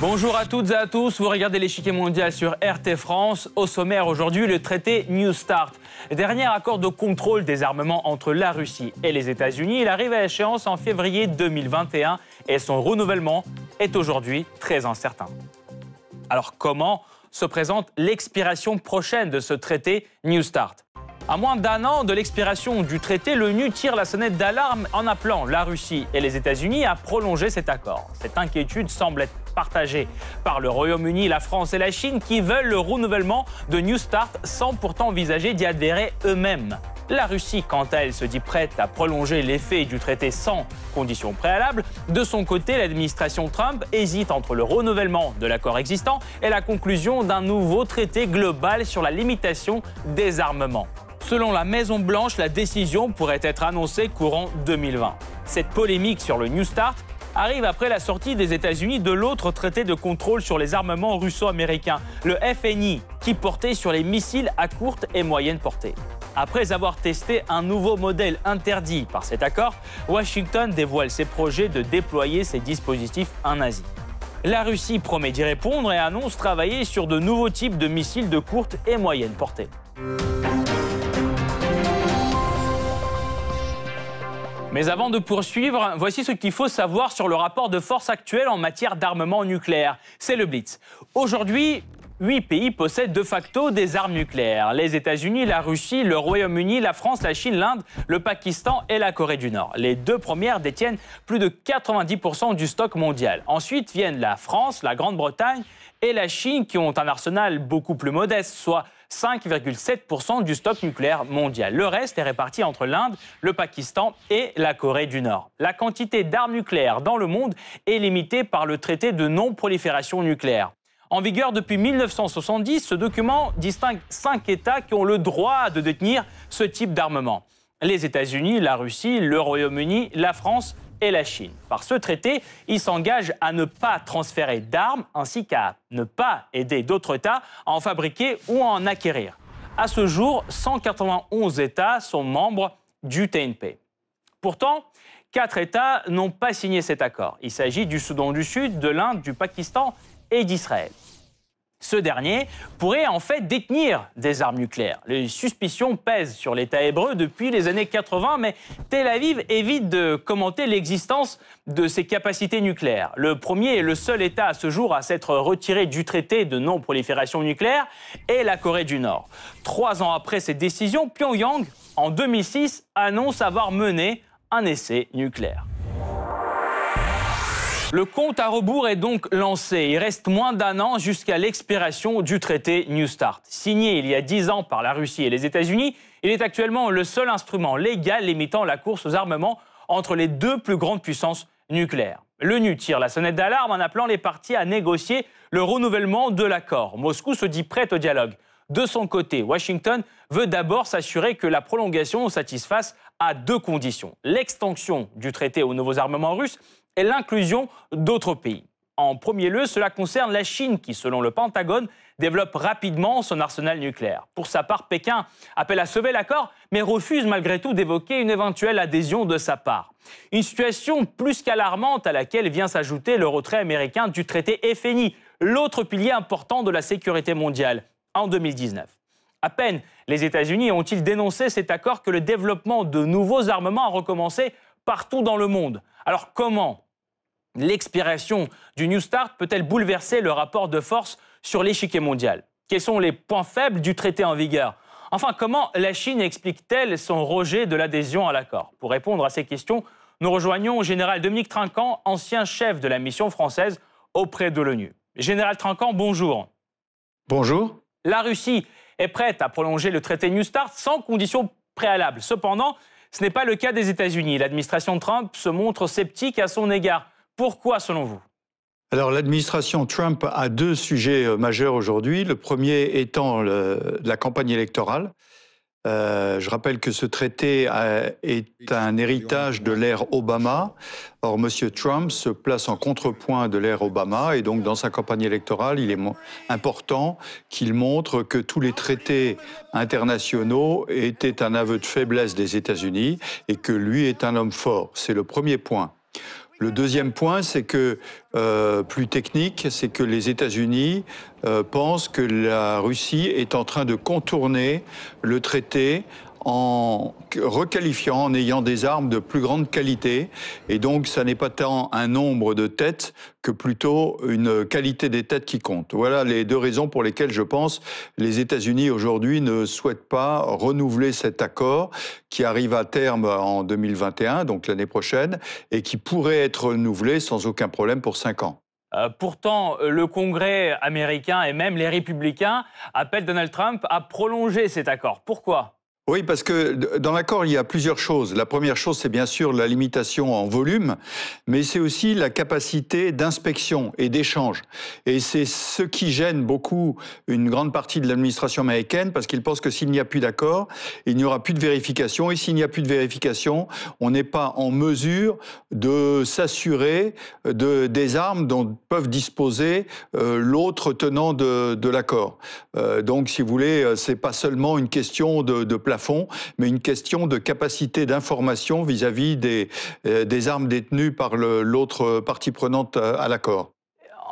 Bonjour à toutes et à tous, vous regardez l'échiquier mondial sur RT France. Au sommaire aujourd'hui, le traité New Start. Dernier accord de contrôle des armements entre la Russie et les États-Unis, il arrive à échéance en février 2021 et son renouvellement est aujourd'hui très incertain. Alors comment se présente l'expiration prochaine de ce traité New Start? À moins d'un an de l'expiration du traité, l'ONU tire la sonnette d'alarme en appelant la Russie et les États-Unis à prolonger cet accord. Cette inquiétude semble être partagée par le Royaume-Uni, la France et la Chine qui veulent le renouvellement de New Start sans pourtant envisager d'y adhérer eux-mêmes. La Russie, quant à elle, se dit prête à prolonger l'effet du traité sans conditions préalables. De son côté, l'administration Trump hésite entre le renouvellement de l'accord existant et la conclusion d'un nouveau traité global sur la limitation des armements. Selon la Maison-Blanche, la décision pourrait être annoncée courant 2020. Cette polémique sur le New Start arrive après la sortie des États-Unis de l'autre traité de contrôle sur les armements russo-américains, le FNI, qui portait sur les missiles à courte et moyenne portée. Après avoir testé un nouveau modèle interdit par cet accord, Washington dévoile ses projets de déployer ces dispositifs en Asie. La Russie promet d'y répondre et annonce travailler sur de nouveaux types de missiles de courte et moyenne portée. Mais avant de poursuivre, voici ce qu'il faut savoir sur le rapport de force actuel en matière d'armement nucléaire. C'est le Blitz. Aujourd'hui, Huit pays possèdent de facto des armes nucléaires. Les États-Unis, la Russie, le Royaume-Uni, la France, la Chine, l'Inde, le Pakistan et la Corée du Nord. Les deux premières détiennent plus de 90% du stock mondial. Ensuite viennent la France, la Grande-Bretagne et la Chine qui ont un arsenal beaucoup plus modeste, soit 5,7% du stock nucléaire mondial. Le reste est réparti entre l'Inde, le Pakistan et la Corée du Nord. La quantité d'armes nucléaires dans le monde est limitée par le traité de non-prolifération nucléaire. En vigueur depuis 1970, ce document distingue cinq États qui ont le droit de détenir ce type d'armement. Les États-Unis, la Russie, le Royaume-Uni, la France et la Chine. Par ce traité, ils s'engagent à ne pas transférer d'armes ainsi qu'à ne pas aider d'autres États à en fabriquer ou à en acquérir. À ce jour, 191 États sont membres du TNP. Pourtant, quatre États n'ont pas signé cet accord. Il s'agit du Soudan du Sud, de l'Inde, du Pakistan et d'Israël. Ce dernier pourrait en fait détenir des armes nucléaires. Les suspicions pèsent sur l'État hébreu depuis les années 80, mais Tel Aviv évite de commenter l'existence de ses capacités nucléaires. Le premier et le seul État à ce jour à s'être retiré du traité de non-prolifération nucléaire est la Corée du Nord. Trois ans après cette décision, Pyongyang, en 2006, annonce avoir mené un essai nucléaire. Le compte à rebours est donc lancé. Il reste moins d'un an jusqu'à l'expiration du traité New Start. Signé il y a dix ans par la Russie et les États-Unis, il est actuellement le seul instrument légal limitant la course aux armements entre les deux plus grandes puissances nucléaires. L'ONU tire la sonnette d'alarme en appelant les parties à négocier le renouvellement de l'accord. Moscou se dit prête au dialogue. De son côté, Washington veut d'abord s'assurer que la prolongation satisfasse à deux conditions. L'extension du traité aux nouveaux armements russes et l'inclusion d'autres pays. En premier lieu, cela concerne la Chine qui, selon le Pentagone, développe rapidement son arsenal nucléaire. Pour sa part, Pékin appelle à sauver l'accord, mais refuse malgré tout d'évoquer une éventuelle adhésion de sa part. Une situation plus qu'alarmante à laquelle vient s'ajouter le retrait américain du traité FNI, l'autre pilier important de la sécurité mondiale, en 2019. À peine les États-Unis ont-ils dénoncé cet accord que le développement de nouveaux armements a recommencé partout dans le monde. Alors comment l'expiration du New Start peut-elle bouleverser le rapport de force sur l'échiquier mondial? Quels sont les points faibles du traité en vigueur? Enfin, comment la Chine explique-t-elle son rejet de l'adhésion à l'accord? Pour répondre à ces questions, nous rejoignons Général Dominique Trinquant, ancien chef de la mission française auprès de l'ONU. Général Trinquant, bonjour. Bonjour. La Russie est prête à prolonger le traité New Start sans conditions préalables. Cependant, ce n'est pas le cas des États-Unis. L'administration Trump se montre sceptique à son égard. Pourquoi selon vous? Alors l'administration Trump a deux sujets euh, majeurs aujourd'hui. Le premier étant la campagne électorale. Euh, je rappelle que ce traité est un héritage de l'ère Obama. Or, M. Trump se place en contrepoint de l'ère Obama et donc dans sa campagne électorale, il est important qu'il montre que tous les traités internationaux étaient un aveu de faiblesse des États-Unis et que lui est un homme fort. C'est le premier point. Le deuxième point, c'est que, euh, plus technique, c'est que les États-Unis euh, pensent que la Russie est en train de contourner le traité en requalifiant, en ayant des armes de plus grande qualité. Et donc, ça n'est pas tant un nombre de têtes que plutôt une qualité des têtes qui compte. Voilà les deux raisons pour lesquelles je pense les États-Unis aujourd'hui ne souhaitent pas renouveler cet accord qui arrive à terme en 2021, donc l'année prochaine, et qui pourrait être renouvelé sans aucun problème pour cinq ans. Euh, pourtant, le Congrès américain et même les républicains appellent Donald Trump à prolonger cet accord. Pourquoi? Oui, parce que dans l'accord, il y a plusieurs choses. La première chose, c'est bien sûr la limitation en volume, mais c'est aussi la capacité d'inspection et d'échange. Et c'est ce qui gêne beaucoup une grande partie de l'administration américaine, parce qu'ils pensent que s'il n'y a plus d'accord, il n'y aura plus de vérification. Et s'il n'y a plus de vérification, on n'est pas en mesure de s'assurer de, des armes dont peuvent disposer euh, l'autre tenant de, de l'accord. Euh, donc, si vous voulez, euh, c'est pas seulement une question de, de mais une question de capacité d'information vis-à-vis des, euh, des armes détenues par l'autre partie prenante à, l'accord.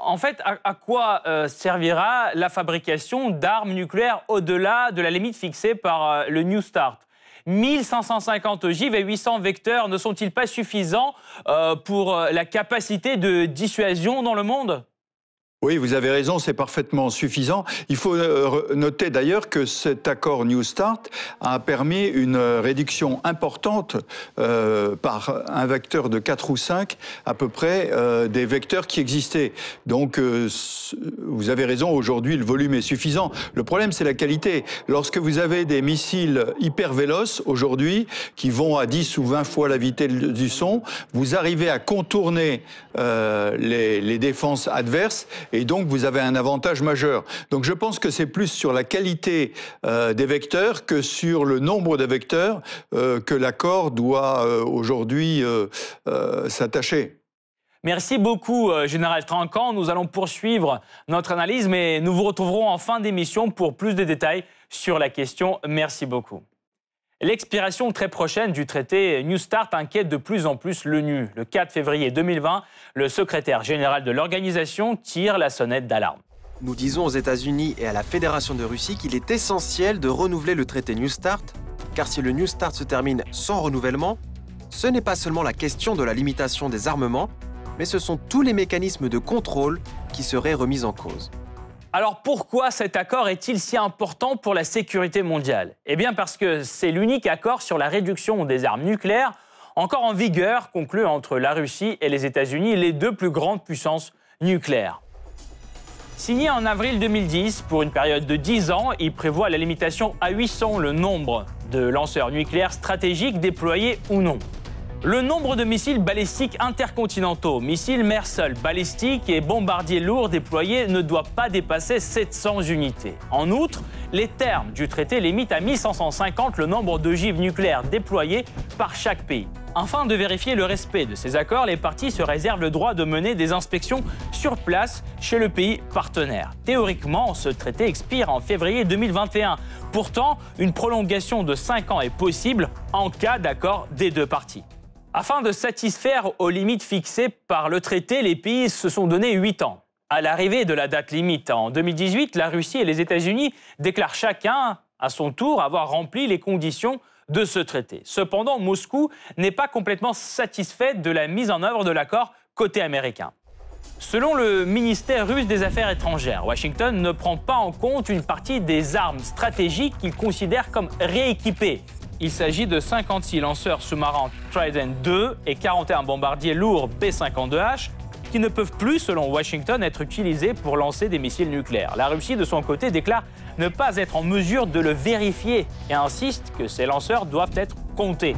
En fait, à, quoi euh, servira la fabrication d'armes nucléaires au-delà de la limite fixée par euh, le New Start? 1550 ogives et 800 vecteurs ne sont-ils pas suffisants pour la capacité de dissuasion dans le monde? Oui, vous avez raison, c'est parfaitement suffisant. Il faut euh, noter d'ailleurs que cet accord New Start a permis une réduction importante euh, par un vecteur de 4 ou 5 à peu près euh, des vecteurs qui existaient. Donc vous avez raison, aujourd'hui le volume est suffisant. Le problème c'est la qualité. Lorsque vous avez des missiles hyper véloces aujourd'hui qui vont à 10 ou 20 fois la vitesse du son, vous arrivez à contourner les, défenses adverses donc vous avez un avantage majeur. Donc je pense que c'est plus sur la qualité euh, des vecteurs que sur le nombre de vecteurs euh, que l'accord doit euh, aujourd'hui s'attacher. Merci beaucoup, Général Trancan. Nous allons poursuivre notre analyse, mais nous vous retrouverons en fin d'émission pour plus de détails sur la question. Merci beaucoup. L'expiration très prochaine du traité New Start inquiète de plus en plus l'ONU. Le 4 février 2020, le secrétaire général de l'organisation tire la sonnette d'alarme. Nous disons aux États-Unis et à la Fédération de Russie qu'il est essentiel de renouveler le traité New Start, car si le New Start se termine sans renouvellement, ce n'est pas seulement la question de la limitation des armements, mais ce sont tous les mécanismes de contrôle qui seraient remis en cause. Alors pourquoi cet accord est-il si important pour la sécurité mondiale? Eh bien parce que c'est l'unique accord sur la réduction des armes nucléaires encore en vigueur conclu entre la Russie et les États-Unis, les deux plus grandes puissances nucléaires. Signé en avril 2010 pour une période de 10 ans, il prévoit la limitation à 800 le nombre de lanceurs nucléaires stratégiques déployés ou non. Le nombre de missiles balistiques intercontinentaux, missiles mer-sol, balistiques et bombardiers lourds déployés ne doit pas dépasser 700 unités. En outre, les termes du traité limitent à 1550 le nombre d'ogives nucléaires déployées par chaque pays. Afin de vérifier le respect de ces accords, les parties se réservent le droit de mener des inspections sur place chez le pays partenaire. Théoriquement, ce traité expire en février 2021. Pourtant, une prolongation de 5 ans est possible en cas d'accord des deux parties. Afin de satisfaire aux limites fixées par le traité, les pays se sont donné 8 ans. À l'arrivée de la date limite en 2018, la Russie et les États-Unis déclarent chacun à son tour avoir rempli les conditions de ce traité. Cependant, Moscou n'est pas complètement satisfait de la mise en œuvre de l'accord côté américain. Selon le ministère russe des Affaires étrangères, Washington ne prend pas en compte une partie des armes stratégiques qu'il considère comme rééquipées il s'agit de 56 lanceurs sous-marins Trident 2 et 41 bombardiers lourds B-52H qui ne peuvent plus, selon Washington, être utilisés pour lancer des missiles nucléaires. La Russie, de son côté, déclare ne pas être en mesure de le vérifier et insiste que ces lanceurs doivent être comptés.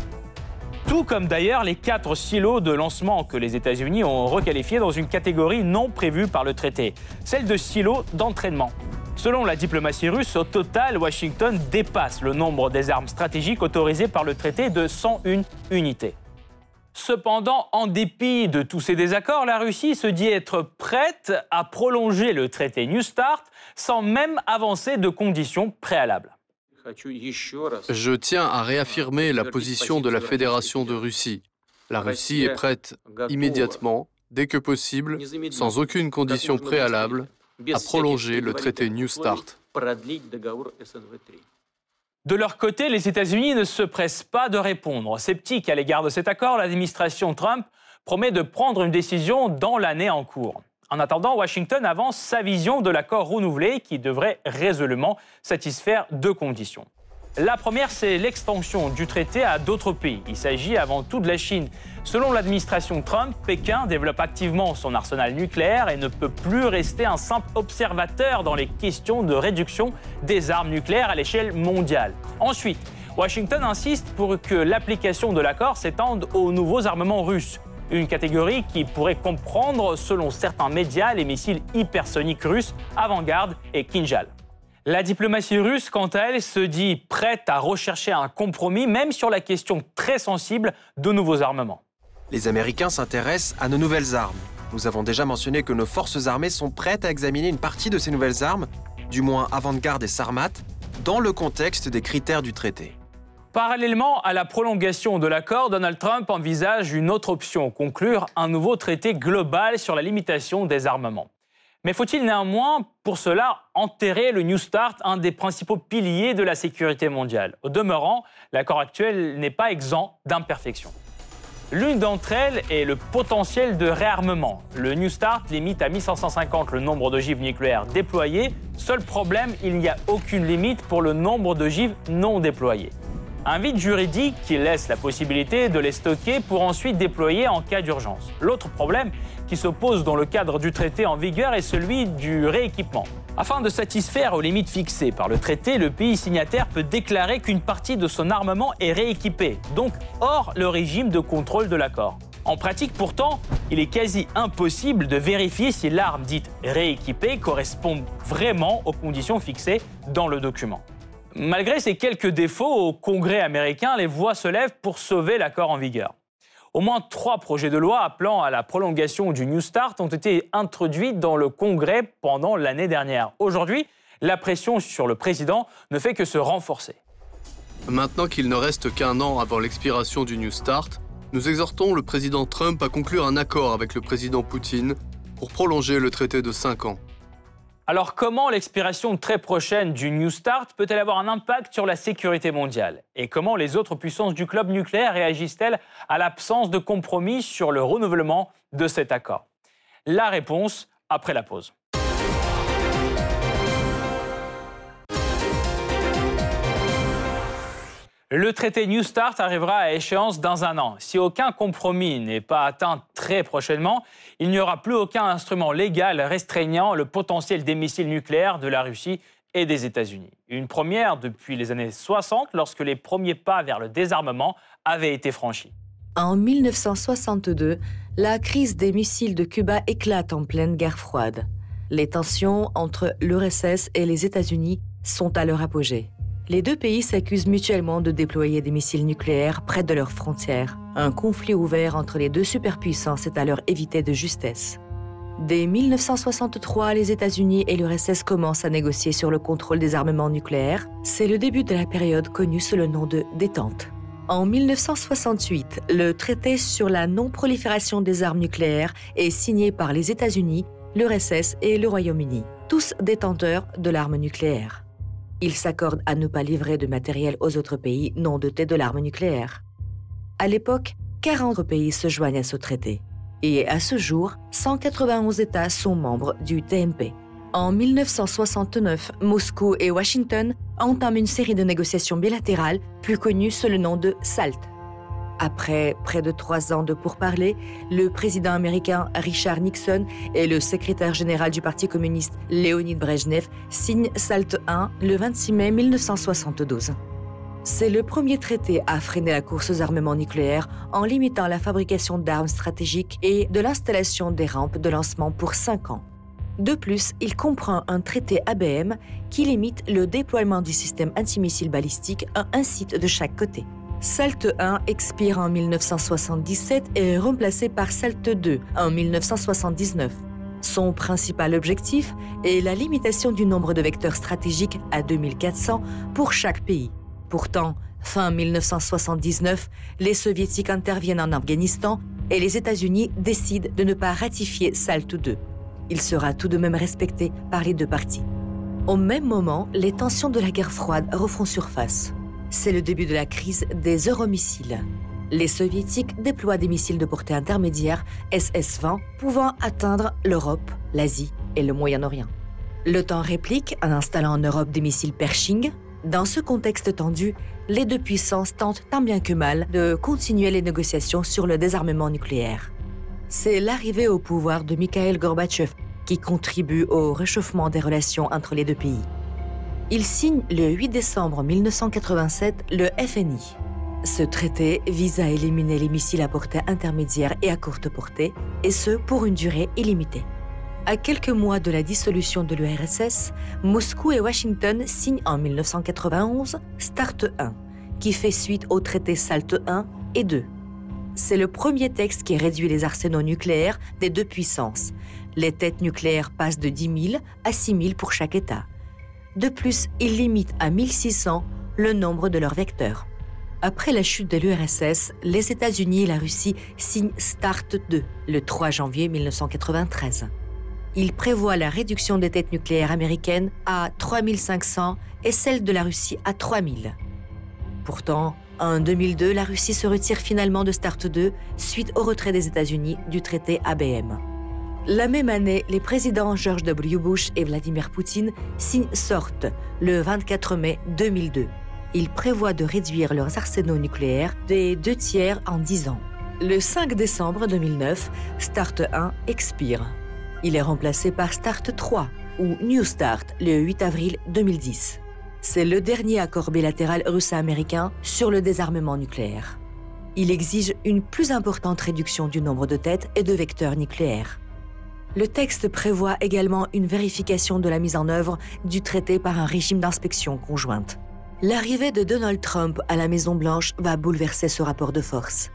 Tout comme d'ailleurs les quatre silos de lancement que les États-Unis ont requalifiés dans une catégorie non prévue par le traité, celle de silos d'entraînement. Selon la diplomatie russe, au total, Washington dépasse le nombre des armes stratégiques autorisées par le traité de 101 unités. Cependant, en dépit de tous ces désaccords, la Russie se dit être prête à prolonger le traité New Start sans même avancer de conditions préalables. Je tiens à réaffirmer la position de la Fédération de Russie. La Russie est prête immédiatement, dès que possible, sans aucune condition préalable, à prolonger le traité New Start. De leur côté, les États-Unis ne se pressent pas de répondre. Sceptique à l'égard de cet accord, l'administration Trump promet de prendre une décision dans l'année en cours. En attendant, Washington avance sa vision de l'accord renouvelé qui devrait résolument satisfaire deux conditions. La première, c'est l'extension du traité à d'autres pays. Il s'agit avant tout de la Chine. Selon l'administration Trump, Pékin développe activement son arsenal nucléaire et ne peut plus rester un simple observateur dans les questions de réduction des armes nucléaires à l'échelle mondiale. Ensuite, Washington insiste pour que l'application de l'accord s'étende aux nouveaux armements russes. Une catégorie qui pourrait comprendre, selon certains médias, les missiles hypersoniques russes Avant-Garde et Kinjal. La diplomatie russe, quant à elle, se dit prête à rechercher un compromis, même sur la question très sensible de nouveaux armements. Les Américains s'intéressent à nos nouvelles armes. Nous avons déjà mentionné que nos forces armées sont prêtes à examiner une partie de ces nouvelles armes, du moins avant-garde et Sarmat, dans le contexte des critères du traité. Parallèlement à la prolongation de l'accord, Donald Trump envisage une autre option, conclure un nouveau traité global sur la limitation des armements. Mais faut-il néanmoins, pour cela, enterrer le New Start, un des principaux piliers de la sécurité mondiale? Au demeurant, l'accord actuel n'est pas exempt d'imperfections. L'une d'entre elles est le potentiel de réarmement. Le New Start limite à 1550 le nombre d'ogives nucléaires déployées. Seul problème, il n'y a aucune limite pour le nombre d'ogives non déployées. Un vide juridique qui laisse la possibilité de les stocker pour ensuite déployer en cas d'urgence. L'autre problème qui se pose dans le cadre du traité en vigueur est celui du rééquipement. Afin de satisfaire aux limites fixées par le traité, le pays signataire peut déclarer qu'une partie de son armement est rééquipée, donc hors le régime de contrôle de l'accord. En pratique, pourtant, il est quasi impossible de vérifier si l'arme dite rééquipée correspond vraiment aux conditions fixées dans le document. Malgré ces quelques défauts, au Congrès américain, les voix se lèvent pour sauver l'accord en vigueur. Au moins trois projets de loi appelant à la prolongation du New Start ont été introduits dans le Congrès pendant l'année dernière. Aujourd'hui, la pression sur le président ne fait que se renforcer. Maintenant qu'il ne reste qu'un an avant l'expiration du New Start, nous exhortons le président Trump à conclure un accord avec le président Poutine pour prolonger le traité de 5 ans. Alors comment l'expiration très prochaine du New Start peut-elle avoir un impact sur la sécurité mondiale? Et comment les autres puissances du club nucléaire réagissent-elles à l'absence de compromis sur le renouvellement de cet accord? La réponse après la pause. Le traité New Start arrivera à échéance dans un an. Si aucun compromis n'est pas atteint très prochainement, il n'y aura plus aucun instrument légal restreignant le potentiel des missiles nucléaires de la Russie et des États-Unis. Une première depuis les années 60 lorsque les premiers pas vers le désarmement avaient été franchis. En 1962, la crise des missiles de Cuba éclate en pleine guerre froide. Les tensions entre l'URSS et les États-Unis sont à leur apogée les deux pays s'accusent mutuellement de déployer des missiles nucléaires près de leurs frontières. Un conflit ouvert entre les deux superpuissances est alors évité de justesse. Dès 1963, les États-Unis et l'URSS commencent à négocier sur le contrôle des armements nucléaires. C'est le début de la période connue sous le nom de détente. En 1968, le traité sur la non-prolifération des armes nucléaires est signé par les États-Unis, l'URSS et le Royaume-Uni, tous détenteurs de l'arme nucléaire. Ils s'accordent à ne pas livrer de matériel aux autres pays non dotés de l'arme nucléaire. À l'époque, 40 pays se joignent à ce traité. Et à ce jour, 191 États sont membres du TNP. En 1969, Moscou et Washington entament une série de négociations bilatérales, plus connues sous le nom de SALT. Après près de trois ans de pourparlers, le président américain Richard Nixon et le secrétaire général du Parti communiste Léonid Brezhnev signent SALT I le 26 mai 1972. C'est le premier traité à freiner la course aux armements nucléaires en limitant la fabrication d'armes stratégiques et de l'installation des rampes de lancement pour cinq ans. De plus, il comprend un traité ABM qui limite le déploiement du système antimissile balistique à un site de chaque côté. SALT 1 expire en 1977 et est remplacé par SALT 2 en 1979. Son principal objectif est la limitation du nombre de vecteurs stratégiques à 2400 pour chaque pays. Pourtant, Fin 1979, les soviétiques interviennent en Afghanistan et les États-Unis décident de ne pas ratifier SALT II. Il sera tout de même respecté par les deux parties. Au même moment, les tensions de la guerre froide refont surface. C'est le début de la crise des euromissiles. Les soviétiques déploient des missiles de portée intermédiaire SS-20 pouvant atteindre l'Europe, l'Asie et le Moyen-Orient. L'OTAN réplique en installant en Europe des missiles Pershing. Dans ce contexte tendu, les deux puissances tentent tant bien que mal de continuer les négociations sur le désarmement nucléaire. C'est l'arrivée au pouvoir de Mikhail Gorbatchev qui contribue au réchauffement des relations entre les deux pays. Il signe le 8 décembre 1987 le FNI. Ce traité vise à éliminer les missiles à portée intermédiaire et à courte portée, et ce pour une durée illimitée. À quelques mois de la dissolution de l'URSS, Moscou et Washington signent en 1991 START 1, qui fait suite au traité SALT 1 et 2. C'est le premier texte qui réduit les arsenaux nucléaires des deux puissances. Les têtes nucléaires passent de 10 000 à 6 000 pour chaque État. De plus, il limite à 1600 le nombre de leurs vecteurs. Après la chute de l'URSS, les États-Unis et la Russie signent START 2 le 3 janvier 1993 il prévoit la réduction des têtes nucléaires américaines à 3500 et celle de la Russie à 3000. Pourtant, en 2002, la Russie se retire finalement de START 2 suite au retrait des États-Unis du traité ABM. La même année, les présidents George W. Bush et Vladimir Poutine signent SORT le 24 mai 2002. Ils prévoient de réduire leurs arsenaux nucléaires des deux tiers en 10 ans. Le 5 décembre 2009, START 1 expire. Il est remplacé par START 3 ou New START le 8 avril 2010. C'est le dernier accord bilatéral russo-américain sur le désarmement nucléaire. Il exige une plus importante réduction du nombre de têtes et de vecteurs nucléaires. Le texte prévoit également une vérification de la mise en œuvre du traité par un régime d'inspection conjointe. L'arrivée de Donald Trump à la Maison-Blanche va bouleverser ce rapport de force.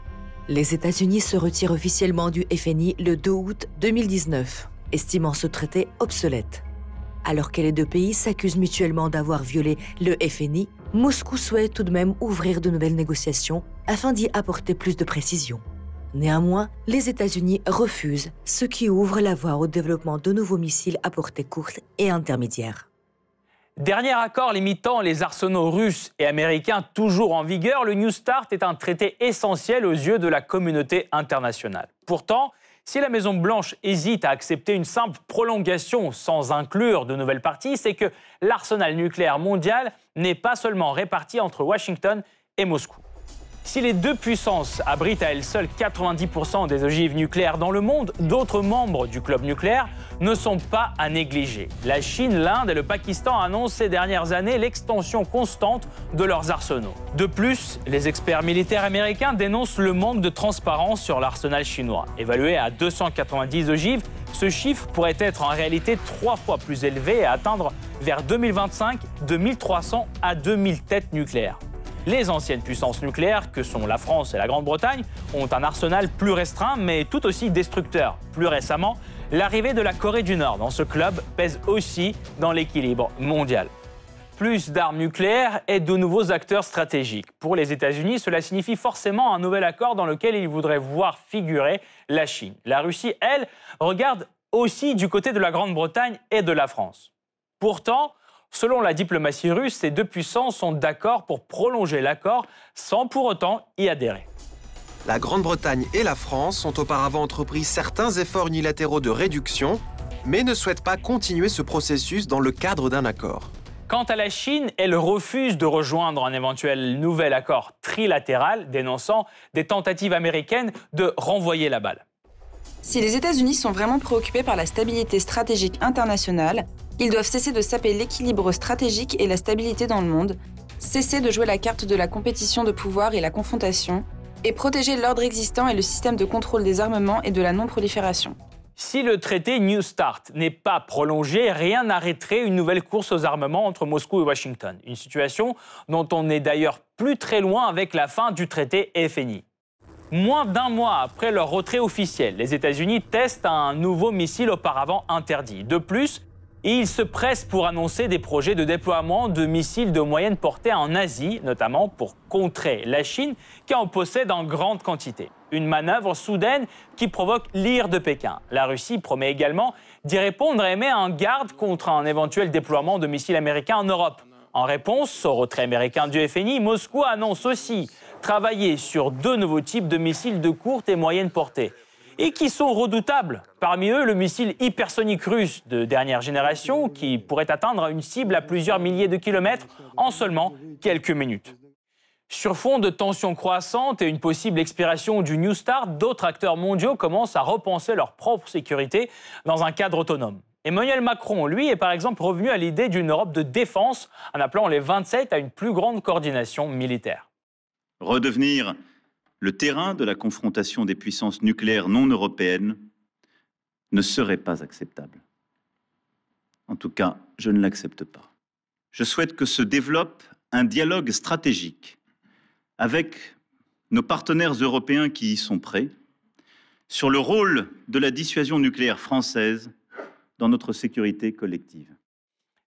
Les États-Unis se retirent officiellement du FNI le 2 août 2019 estimant ce traité obsolète. Alors que les deux pays s'accusent mutuellement d'avoir violé le FNI, Moscou souhaite tout de même ouvrir de nouvelles négociations afin d'y apporter plus de précision. Néanmoins, les États-Unis refusent, ce qui ouvre la voie au développement de nouveaux missiles à portée courte et intermédiaire. Dernier accord limitant les arsenaux russes et américains toujours en vigueur, le New START est un traité essentiel aux yeux de la communauté internationale. Pourtant, si la Maison-Blanche hésite à accepter une simple prolongation sans inclure de nouvelles parties, c'est que l'arsenal nucléaire mondial n'est pas seulement réparti entre Washington et Moscou. Si les deux puissances abritent à elles seules 90% des ogives nucléaires dans le monde, d'autres membres du club nucléaire ne sont pas à négliger. La Chine, l'Inde et le Pakistan annoncent ces dernières années l'extension constante de leurs arsenaux. De plus, les experts militaires américains dénoncent le manque de transparence sur l'arsenal chinois. Évalué à 290 ogives, ce chiffre pourrait être en réalité trois fois plus élevé et atteindre vers 2025 de 1300 à 2000 têtes nucléaires. Les anciennes puissances nucléaires, que sont la France et la Grande-Bretagne, ont un arsenal plus restreint mais tout aussi destructeur. Plus récemment, l'arrivée de la Corée du Nord dans ce club pèse aussi dans l'équilibre mondial. Plus d'armes nucléaires et de nouveaux acteurs stratégiques. Pour les États-Unis, cela signifie forcément un nouvel accord dans lequel ils voudraient voir figurer la Chine. La Russie, elle, regarde aussi du côté de la Grande-Bretagne et de la France. Pourtant, Selon la diplomatie russe, ces deux puissances sont d'accord pour prolonger l'accord sans pour autant y adhérer. La Grande-Bretagne et la France ont auparavant entrepris certains efforts unilatéraux de réduction, mais ne souhaitent pas continuer ce processus dans le cadre d'un accord. Quant à la Chine, elle refuse de rejoindre un éventuel nouvel accord trilatéral, dénonçant des tentatives américaines de renvoyer la balle. Si les États-Unis sont vraiment préoccupés par la stabilité stratégique internationale, ils doivent cesser de saper l'équilibre stratégique et la stabilité dans le monde, cesser de jouer la carte de la compétition de pouvoir et la confrontation, et protéger l'ordre existant et le système de contrôle des armements et de la non-prolifération. Si le traité New START n'est pas prolongé, rien n'arrêterait une nouvelle course aux armements entre Moscou et Washington. Une situation dont on est d'ailleurs plus très loin avec la fin du traité FNI. Moins d'un mois après leur retrait officiel, les États-Unis testent un nouveau missile auparavant interdit. De plus, Et il se presse pour annoncer des projets de déploiement de missiles de moyenne portée en Asie, notamment pour contrer la Chine, qui en possède en grande quantité. Une manœuvre soudaine qui provoque l'ire de Pékin. La Russie promet également d'y répondre et met en garde contre un éventuel déploiement de missiles américains en Europe. En réponse au retrait américain du FNI, Moscou annonce aussi travailler sur deux nouveaux types de missiles de courte et moyenne portée et qui sont redoutables. Parmi eux, le missile hypersonique russe de dernière génération qui pourrait atteindre une cible à plusieurs milliers de kilomètres en seulement quelques minutes. Sur fond de tensions croissantes et une possible expiration du New Start, d'autres acteurs mondiaux commencent à repenser leur propre sécurité dans un cadre autonome. Emmanuel Macron, lui, est par exemple revenu à l'idée d'une Europe de défense en appelant les 27 à une plus grande coordination militaire. Redevenir le terrain de la confrontation des puissances nucléaires non européennes ne serait pas acceptable. En tout cas, je ne l'accepte pas. Je souhaite que se développe un dialogue stratégique avec nos partenaires européens qui y sont prêts sur le rôle de la dissuasion nucléaire française dans notre sécurité collective.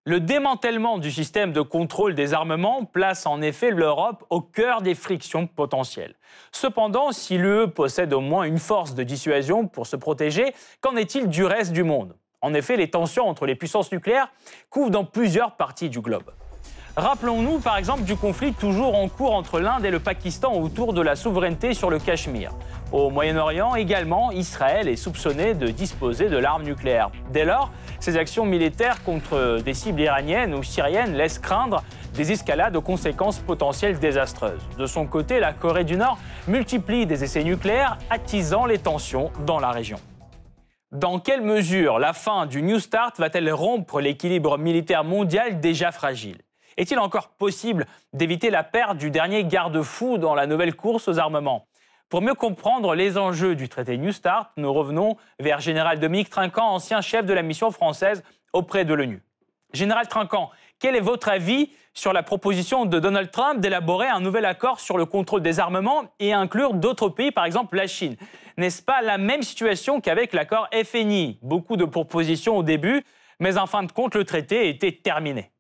Le démantèlement du système de contrôle des armements place en effet l'Europe au cœur des frictions potentielles. Cependant, si l'UE possède au moins une force de dissuasion pour se protéger, qu'en est-il du reste du monde? En effet, les tensions entre les puissances nucléaires couvrent dans plusieurs parties du globe. Rappelons-nous par exemple du conflit toujours en cours entre l'Inde et le Pakistan autour de la souveraineté sur le Cachemire. Au Moyen-Orient également, Israël est soupçonné de disposer de l'arme nucléaire. Dès lors, ces actions militaires contre des cibles iraniennes ou syriennes laissent craindre des escalades aux conséquences potentielles désastreuses. De son côté, la Corée du Nord multiplie des essais nucléaires, attisant les tensions dans la région. Dans quelle mesure la fin du New Start va-t-elle rompre l'équilibre militaire mondial déjà fragile? Est-il encore possible d'éviter la perte du dernier garde-fou dans la nouvelle course aux armements? Pour mieux comprendre les enjeux du traité New Start, nous revenons vers Général Dominique Trinquant, ancien chef de la mission française auprès de l'ONU. Général Trinquant, quel est votre avis sur la proposition de Donald Trump d'élaborer un nouvel accord sur le contrôle des armements et inclure d'autres pays, par exemple la Chine? N'est-ce pas la même situation qu'avec l'accord FNI Beaucoup de propositions au début, mais en fin de compte, le traité était terminé.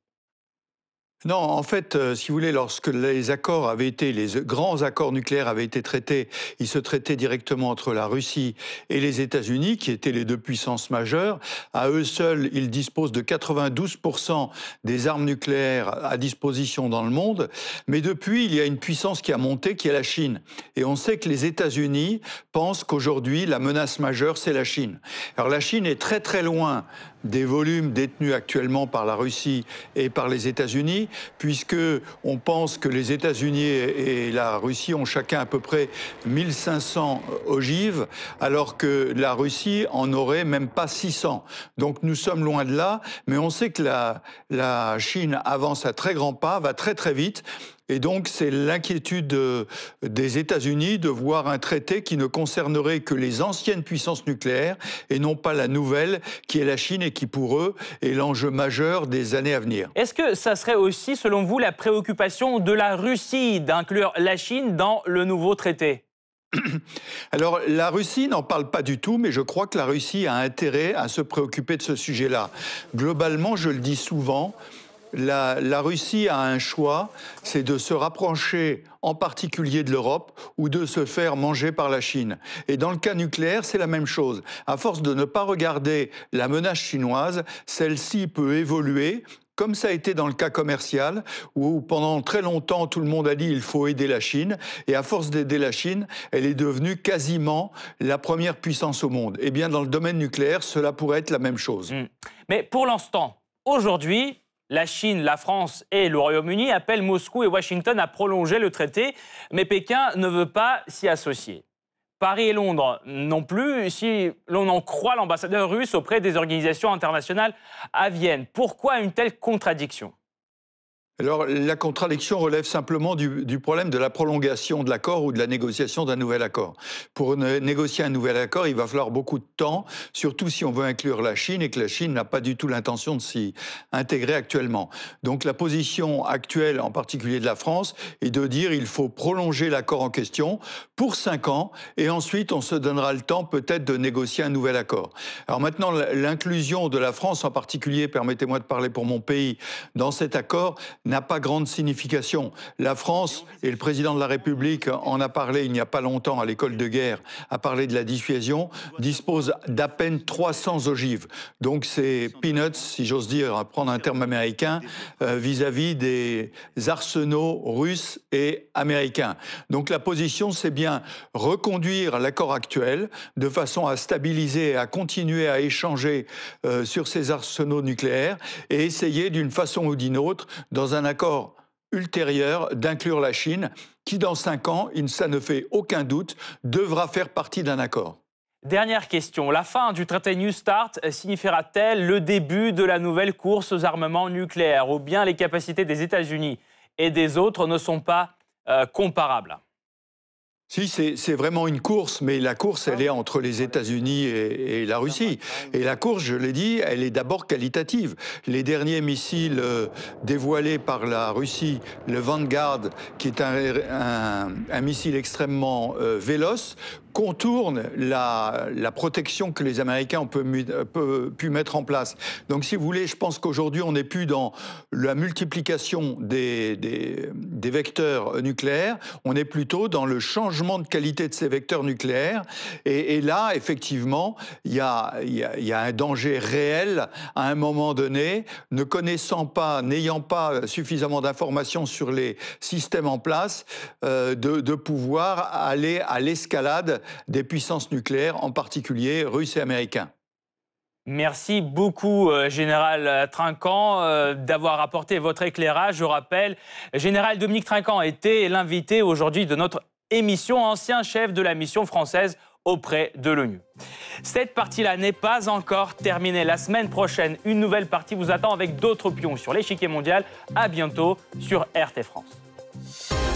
Non, en fait, euh, si vous voulez, lorsque les accords avaient été, les grands accords nucléaires avaient été traités, ils se traitaient directement entre la Russie et les États-Unis, qui étaient les deux puissances majeures. À eux seuls, ils disposent de 92% des armes nucléaires à disposition dans le monde. Mais depuis, il y a une puissance qui a monté, qui est la Chine. Et on sait que les États-Unis pensent qu'aujourd'hui, la menace majeure, c'est la Chine. Alors la Chine est très très loin des volumes détenus actuellement par la Russie et par les États-Unis, puisque on pense que les États-Unis et la Russie ont chacun à peu près 1500 ogives, alors que la Russie en aurait même pas 600. Donc nous sommes loin de là, mais on sait que la, la Chine avance à très grands pas, va très très vite, et donc, c'est l'inquiétude euh, des États-Unis de voir un traité qui ne concernerait que les anciennes puissances nucléaires et non pas la nouvelle, qui est la Chine et qui, pour eux, est l'enjeu majeur des années à venir. Est-ce que ça serait aussi, selon vous, la préoccupation de la Russie d'inclure la Chine dans le nouveau traité? Alors, la Russie n'en parle pas du tout, mais je crois que la Russie a intérêt à se préoccuper de ce sujet-là. Globalement, je le dis souvent, la, Russie a un choix, c'est de se rapprocher en particulier de l'Europe ou de se faire manger par la Chine. Et dans le cas nucléaire, c'est la même chose. À force de ne pas regarder la menace chinoise, celle-ci peut évoluer comme ça a été dans le cas commercial, où pendant très longtemps tout le monde a dit il faut aider la Chine, et à force d'aider la Chine, elle est devenue quasiment la première puissance au monde. Eh bien, dans le domaine nucléaire, cela pourrait être la même chose. Hmm. Mais pour l'instant, aujourd'hui, la Chine, la France et le Royaume-Uni appellent Moscou et Washington à prolonger le traité, mais Pékin ne veut pas s'y associer. Paris et Londres non plus, si l'on en croit l'ambassadeur russe auprès des organisations internationales à Vienne. Pourquoi une telle contradiction? Alors, la contradiction relève simplement du, problème de la prolongation de l'accord ou de la négociation d'un nouvel accord. Pour négocier un nouvel accord, il va falloir beaucoup de temps, surtout si on veut inclure la Chine et que la Chine n'a pas du tout l'intention de s'y intégrer actuellement. Donc, la position actuelle, en particulier de la France, est de dire il faut prolonger l'accord en question pour cinq ans et ensuite on se donnera le temps peut-être de négocier un nouvel accord. Alors maintenant, l'inclusion de la France en particulier, permettez-moi de parler pour mon pays, dans cet accord n'a pas grande signification. La France, et le président de la République en a parlé il n'y a pas longtemps à l'école de guerre, a parlé de la dissuasion, dispose d'à peine 300 ogives. Donc c'est peanuts, si j'ose dire, prendre un terme américain, euh, vis-à-vis des arsenaux russes et américains. Donc la position, c'est bien reconduire l'accord actuel de façon à stabiliser et à continuer à échanger euh, sur ces arsenaux nucléaires et essayer d'une façon ou d'une autre, dans un un accord ultérieur d'inclure la Chine, qui dans cinq ans, ça ne fait aucun doute, devra faire partie d'un accord. Dernière question. La fin du traité New Start signifiera-t-elle le début de la nouvelle course aux armements nucléaires? Ou bien les capacités des États-Unis et des autres ne sont pas euh, comparables? Si, c'est vraiment une course, mais la course, elle est entre les États-Unis et, la Russie. Et la course, je l'ai dit, elle est d'abord qualitative. Les derniers missiles euh, dévoilés par la Russie, le Vanguard, qui est un, missile extrêmement euh, véloce, contourne la, protection que les Américains ont pu, mettre en place. Donc, si vous voulez, je pense qu'aujourd'hui, on n'est plus dans la multiplication des, vecteurs nucléaires, on est plutôt dans le changement de qualité de ces vecteurs nucléaires. Et, là, effectivement, il y a, un danger réel à un moment donné, ne connaissant pas, n'ayant pas suffisamment d'informations sur les systèmes en place, euh, de pouvoir aller à l'escalade des puissances nucléaires, en particulier russes et américains. Merci beaucoup, euh, Général Trinquant, euh, d'avoir apporté votre éclairage. Je rappelle, Général Dominique Trinquant était l'invité aujourd'hui de notre émission, ancien chef de la mission française auprès de l'ONU. Cette partie-là n'est pas encore terminée. La semaine prochaine, une nouvelle partie vous attend avec d'autres pions sur l'échiquier mondial. À bientôt sur RT France.